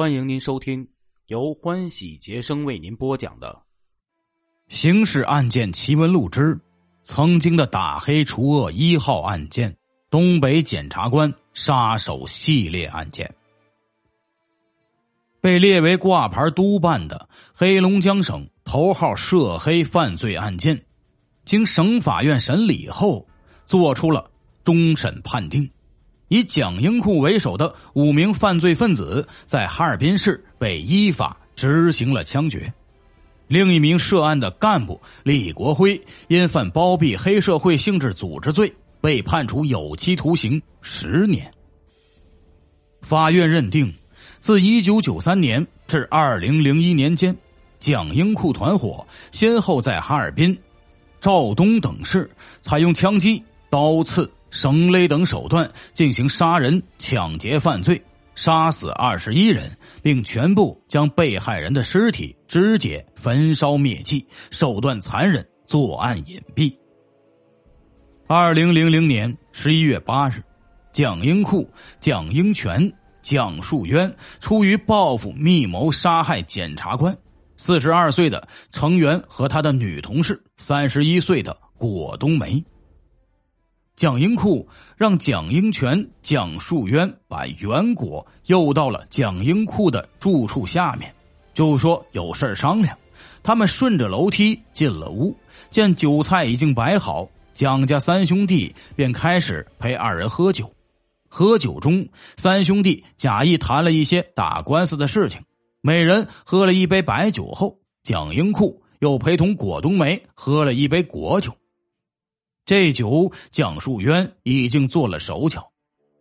欢迎您收听由欢喜杰生为您播讲的《刑事案件奇闻录之曾经的打黑除恶一号案件——东北检察官杀手系列案件》。被列为挂牌督办的黑龙江省头号涉黑犯罪案件，经省法院审理后，作出了终审判定。以蒋英库为首的五名犯罪分子在哈尔滨市被依法执行了枪决，另一名涉案的干部李国辉因犯包庇黑社会性质组织罪，被判处有期徒刑十年。法院认定，自一九九三年至二零零一年间，蒋英库团伙先后在哈尔滨、肇东等市采用枪击、刀刺。绳勒等手段进行杀人、抢劫犯罪，杀死二十一人，并全部将被害人的尸体肢解、焚烧灭迹，手段残忍，作案隐蔽。二零零零年十一月八日，蒋英库、蒋英全、蒋树渊出于报复，密谋杀害检察官四十二岁的程元和他的女同事三十一岁的果冬梅。蒋英库让蒋英全、蒋树渊把袁果诱到了蒋英库的住处下面，就说有事商量。他们顺着楼梯进了屋，见酒菜已经摆好，蒋家三兄弟便开始陪二人喝酒。喝酒中，三兄弟假意谈了一些打官司的事情。每人喝了一杯白酒后，蒋英库又陪同果冬梅喝了一杯果酒。这酒，蒋树渊已经做了手脚。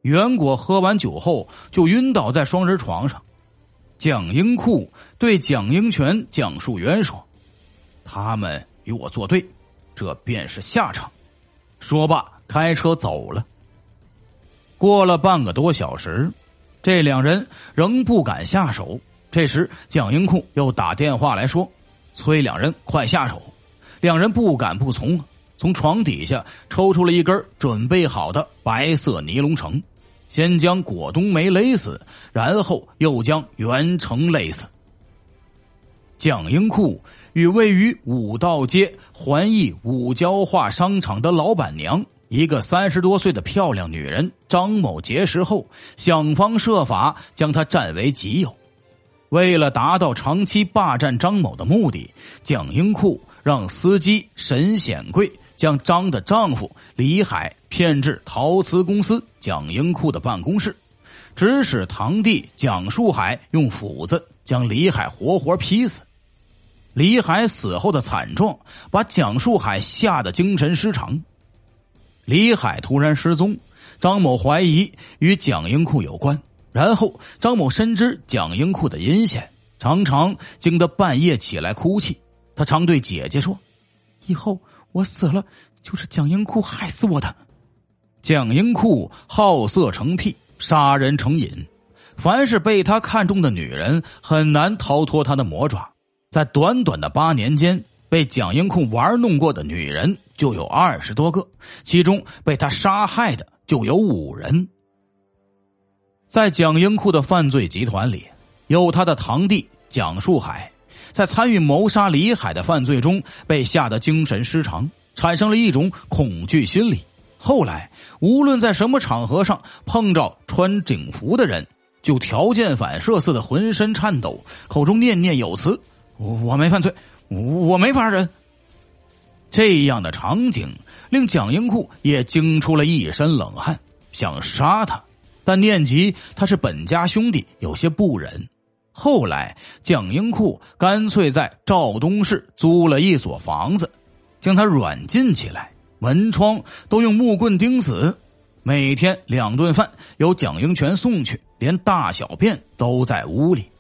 袁果喝完酒后就晕倒在双人床上。蒋英库对蒋英全、蒋树渊说：“他们与我作对，这便是下场。”说罢，开车走了。过了半个多小时，这两人仍不敢下手。这时，蒋英库又打电话来说：“催两人快下手。”两人不敢不从。从床底下抽出了一根准备好的白色尼龙绳，先将果冬梅勒死，然后又将袁成勒死。蒋英库与位于五道街环艺五交化商场的老板娘，一个三十多岁的漂亮女人张某结识后，想方设法将她占为己有。为了达到长期霸占张某的目的，蒋英库让司机沈显贵。将张的丈夫李海骗至陶瓷公司蒋英库的办公室，指使堂弟蒋树海用斧子将李海活活劈死。李海死后的惨状把蒋树海吓得精神失常。李海突然失踪，张某怀疑与蒋英库有关。然后张某深知蒋英库的阴险，常常惊得半夜起来哭泣。他常对姐姐说：“以后。”我死了，就是蒋英库害死我的。蒋英库好色成癖，杀人成瘾，凡是被他看中的女人，很难逃脱他的魔爪。在短短的八年间，被蒋英库玩弄过的女人就有二十多个，其中被他杀害的就有五人。在蒋英库的犯罪集团里，有他的堂弟蒋树海。在参与谋杀李海的犯罪中，被吓得精神失常，产生了一种恐惧心理。后来，无论在什么场合上碰着穿警服的人，就条件反射似的浑身颤抖，口中念念有词：“我没犯罪，我没杀人。”这样的场景令蒋英库也惊出了一身冷汗，想杀他，但念及他是本家兄弟，有些不忍。后来，蒋英库干脆在肇东市租了一所房子，将他软禁起来，门窗都用木棍钉死。每天两顿饭由蒋英全送去，连大小便都在屋里。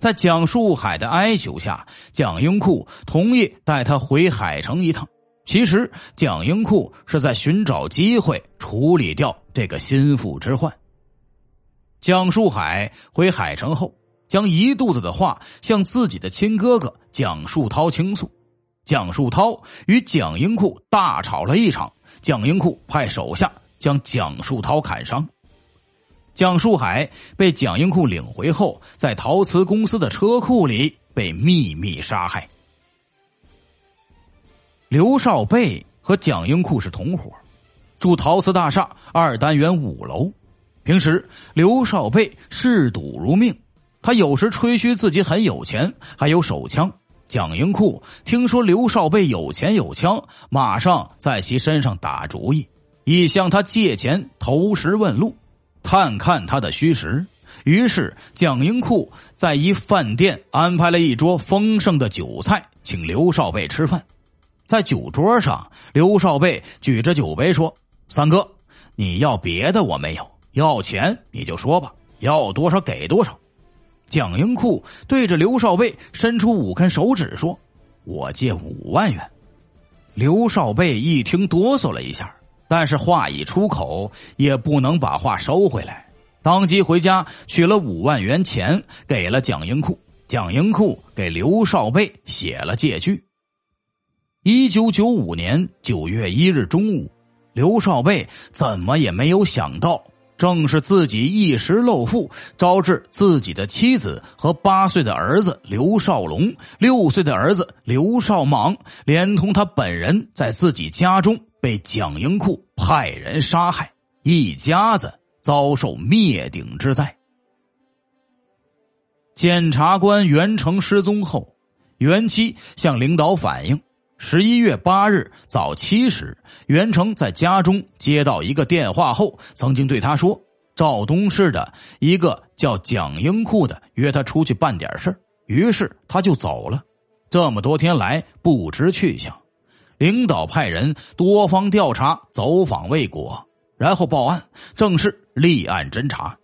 在蒋树海的哀求下，蒋英库同意带他回海城一趟。其实，蒋英库是在寻找机会处理掉这个心腹之患。蒋树海回海城后。将一肚子的话向自己的亲哥哥蒋树涛倾诉，蒋树涛与蒋英库大吵了一场，蒋英库派手下将蒋树涛砍伤。蒋树海被蒋英库领回后，在陶瓷公司的车库里被秘密杀害。刘少贝和蒋英库是同伙，住陶瓷大厦二单元五楼。平时，刘少贝嗜赌如命，他有时吹嘘自己很有钱，还有手枪。蒋英库听说刘少贝有钱有枪，马上在其身上打主意，以向他借钱投石问路。探看他的虚实，于是蒋英库在一饭店安排了一桌丰盛的酒菜，请刘少贝吃饭。在酒桌上，刘少贝举着酒杯说：“三哥，你要别的我没有，要钱你就说吧，要多少给多少。”蒋英库对着刘少贝伸出五根手指说：“我借五万元。”刘少贝一听哆嗦了一下。但是话一出口，也不能把话收回来，当即回家取了五万元钱，给了蒋英库。蒋英库给刘少贝写了借据。一九九五年九月一日中午，刘少贝怎么也没有想到，正是自己一时漏富，招致自己的妻子和八岁的儿子刘少龙、六岁的儿子刘少莽，连同他本人在自己家中。被蒋英库派人杀害，一家子遭受灭顶之灾。检察官袁成失踪后，袁妻向领导反映：十一月八日早七时，袁成在家中接到一个电话后，曾经对他说：“赵东市的一个叫蒋英库的约他出去办点事于是他就走了。这么多天来不知去向。领导派人多方调查，走访未果，然后报案，正式立案侦查。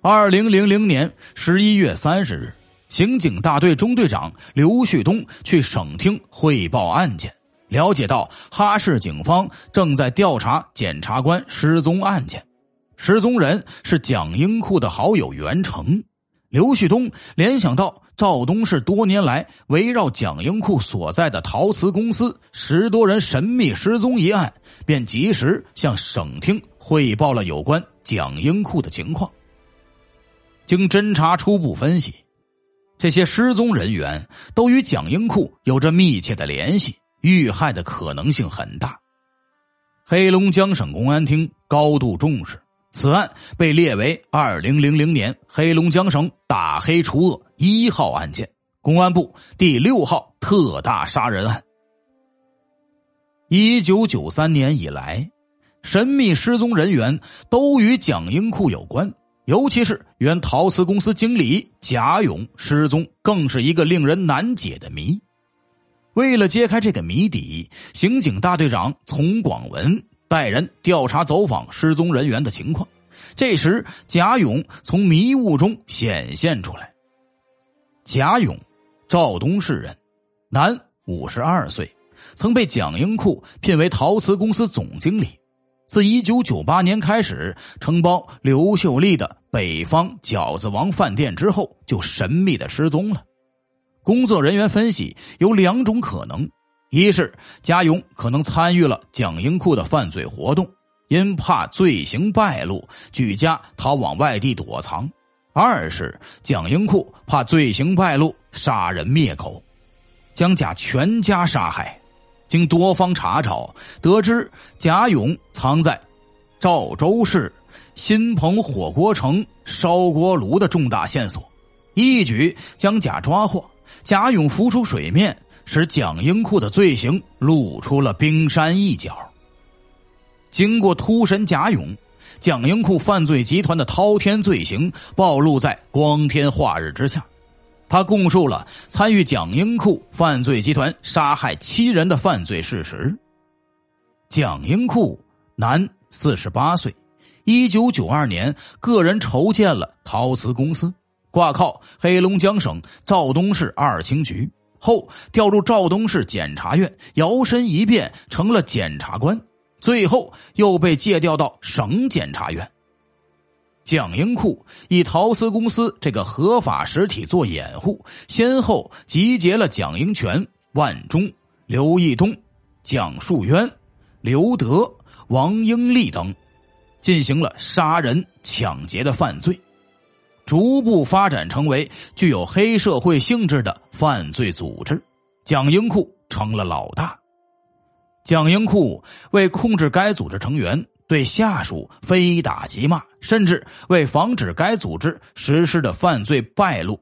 二零零零年十一月三十日，刑警大队中队长刘旭东去省厅汇报案件，了解到哈市警方正在调查检察官失踪案件，失踪人是蒋英库的好友袁成。刘旭东联想到。赵东市多年来围绕蒋英库所在的陶瓷公司十多人神秘失踪一案，便及时向省厅汇报了有关蒋英库的情况。经侦查初步分析，这些失踪人员都与蒋英库有着密切的联系，遇害的可能性很大。黑龙江省公安厅高度重视。此案被列为二零零零年黑龙江省打黑除恶一号案件，公安部第六号特大杀人案。一九九三年以来，神秘失踪人员都与蒋英库有关，尤其是原陶瓷公司经理贾勇失踪，更是一个令人难解的谜。为了揭开这个谜底，刑警大队长丛广文。带人调查走访失踪人员的情况，这时贾勇从迷雾中显现出来。贾勇，赵东市人，男，五十二岁，曾被蒋英库聘为陶瓷公司总经理。自一九九八年开始承包刘秀丽的北方饺子王饭店之后，就神秘的失踪了。工作人员分析有两种可能。一是贾勇可能参与了蒋英库的犯罪活动，因怕罪行败露，举家逃往外地躲藏；二是蒋英库怕罪行败露，杀人灭口，将贾全家杀害。经多方查找，得知贾勇藏在赵州市新鹏火锅城烧锅炉的重大线索，一举将贾抓获。贾勇浮出水面。使蒋英库的罪行露出了冰山一角。经过突审贾勇，蒋英库犯罪集团的滔天罪行暴露在光天化日之下。他供述了参与蒋英库犯罪集团杀害七人的犯罪事实。蒋英库，男，四十八岁，一九九二年个人筹建了陶瓷公司，挂靠黑龙江省肇东市二轻局。后调入肇东市检察院，摇身一变成了检察官，最后又被借调到省检察院。蒋英库以陶瓷公司这个合法实体做掩护，先后集结了蒋英全、万忠、刘义东、蒋树渊、刘德、王英利等，进行了杀人、抢劫的犯罪，逐步发展成为具有黑社会性质的犯罪组织。蒋英库成了老大。蒋英库为控制该组织成员，对下属非打即骂，甚至为防止该组织实施的犯罪败露。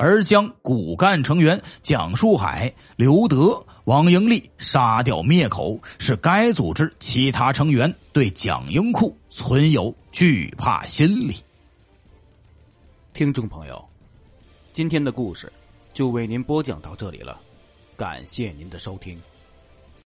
而将骨干成员蒋树海、刘德、王英利杀掉灭口，使该组织其他成员对蒋英库存有惧怕心理。听众朋友，今天的故事就为您播讲到这里了，感谢您的收听。